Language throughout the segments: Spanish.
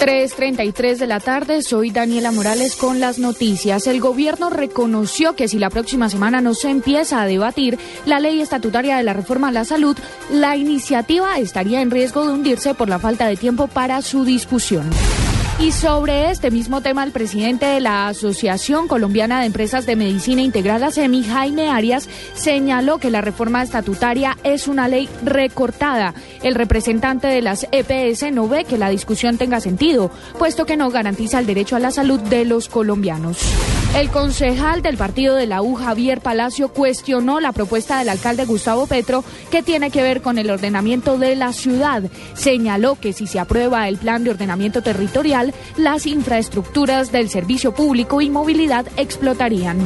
3.33 de la tarde, soy Daniela Morales con las noticias. El gobierno reconoció que si la próxima semana no se empieza a debatir la ley estatutaria de la reforma a la salud, la iniciativa estaría en riesgo de hundirse por la falta de tiempo para su discusión. Y sobre este mismo tema, el presidente de la Asociación Colombiana de Empresas de Medicina Integral, ASEMI, Jaime Arias, señaló que la reforma estatutaria es una ley recortada. El representante de las EPS no ve que la discusión tenga sentido, puesto que no garantiza el derecho a la salud de los colombianos. El concejal del partido de la U, Javier Palacio, cuestionó la propuesta del alcalde Gustavo Petro que tiene que ver con el ordenamiento de la ciudad. Señaló que si se aprueba el plan de ordenamiento territorial, las infraestructuras del servicio público y movilidad explotarían.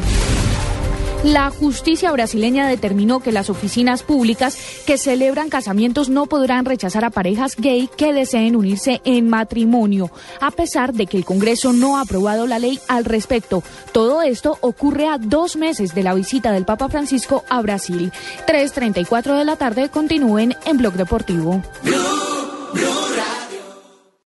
La justicia brasileña determinó que las oficinas públicas que celebran casamientos no podrán rechazar a parejas gay que deseen unirse en matrimonio, a pesar de que el Congreso no ha aprobado la ley al respecto. Todo esto ocurre a dos meses de la visita del Papa Francisco a Brasil. 3.34 de la tarde continúen en Blog Deportivo.